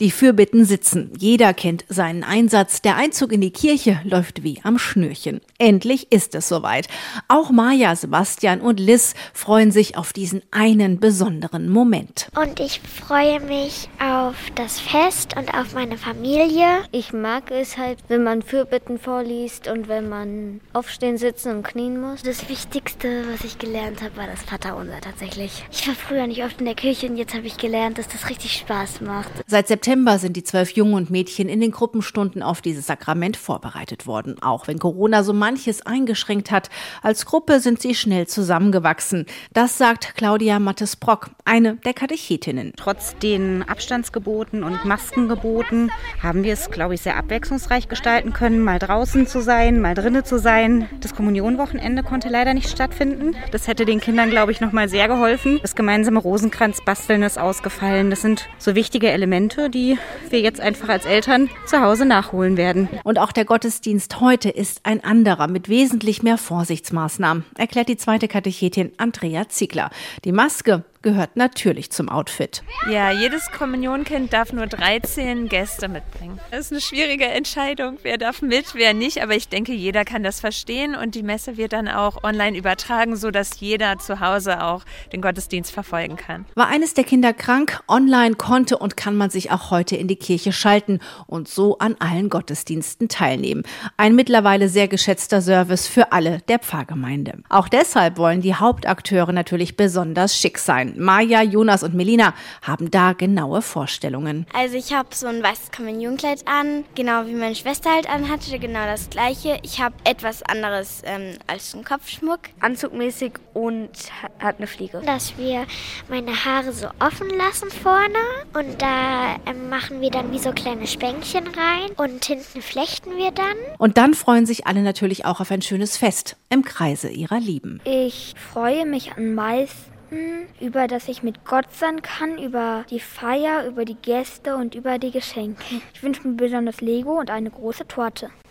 Die Fürbitten sitzen. Jeder kennt seinen Einsatz. Der Einzug in die Kirche läuft wie am Schnürchen. Endlich ist es soweit. Auch Maja, Sebastian und Liz freuen sich auf diesen einen besonderen Moment. Und ich freue mich auf das Fest und auf meine Familie. Ich mag es halt, wenn man Fürbitten vorliest und wenn man aufstehen, sitzen und knien muss. Das Wichtigste, was ich gelernt habe, war das Vaterunser tatsächlich. Ich war früher nicht oft in der Kirche und jetzt habe ich gelernt, dass das richtig Spaß macht. Seit September September sind die zwölf Jungen und Mädchen in den Gruppenstunden auf dieses Sakrament vorbereitet worden. Auch wenn Corona so manches eingeschränkt hat, als Gruppe sind sie schnell zusammengewachsen. Das sagt Claudia Mattes-Brock, eine der Katechetinnen. Trotz den Abstandsgeboten und Maskengeboten haben wir es, glaube ich, sehr abwechslungsreich gestalten können, mal draußen zu sein, mal drinnen zu sein. Das Kommunionwochenende konnte leider nicht stattfinden. Das hätte den Kindern, glaube ich, noch mal sehr geholfen. Das gemeinsame Rosenkranzbasteln ist ausgefallen. Das sind so wichtige Elemente, die die wir jetzt einfach als Eltern zu Hause nachholen werden. Und auch der Gottesdienst heute ist ein anderer mit wesentlich mehr Vorsichtsmaßnahmen, erklärt die zweite Katechetin Andrea Ziegler. Die Maske gehört natürlich zum Outfit. Ja, jedes Kommunionkind darf nur 13 Gäste mitbringen. Das ist eine schwierige Entscheidung, wer darf mit, wer nicht, aber ich denke, jeder kann das verstehen und die Messe wird dann auch online übertragen, sodass jeder zu Hause auch den Gottesdienst verfolgen kann. War eines der Kinder krank, online konnte und kann man sich auch heute in die Kirche schalten und so an allen Gottesdiensten teilnehmen. Ein mittlerweile sehr geschätzter Service für alle der Pfarrgemeinde. Auch deshalb wollen die Hauptakteure natürlich besonders schick sein sein. Maja, Jonas und Melina haben da genaue Vorstellungen. Also ich habe so ein weißes Kommunionkleid an, genau wie meine Schwester halt anhatte, genau das gleiche. Ich habe etwas anderes ähm, als ein Kopfschmuck, anzugmäßig und hat eine Fliege. Dass wir meine Haare so offen lassen vorne und da ähm, machen wir dann wie so kleine Spänkchen rein und hinten flechten wir dann. Und dann freuen sich alle natürlich auch auf ein schönes Fest im Kreise ihrer Lieben. Ich freue mich an meisten über das ich mit Gott sein kann, über die Feier, über die Gäste und über die Geschenke. Ich wünsche mir besonders Lego und eine große Torte.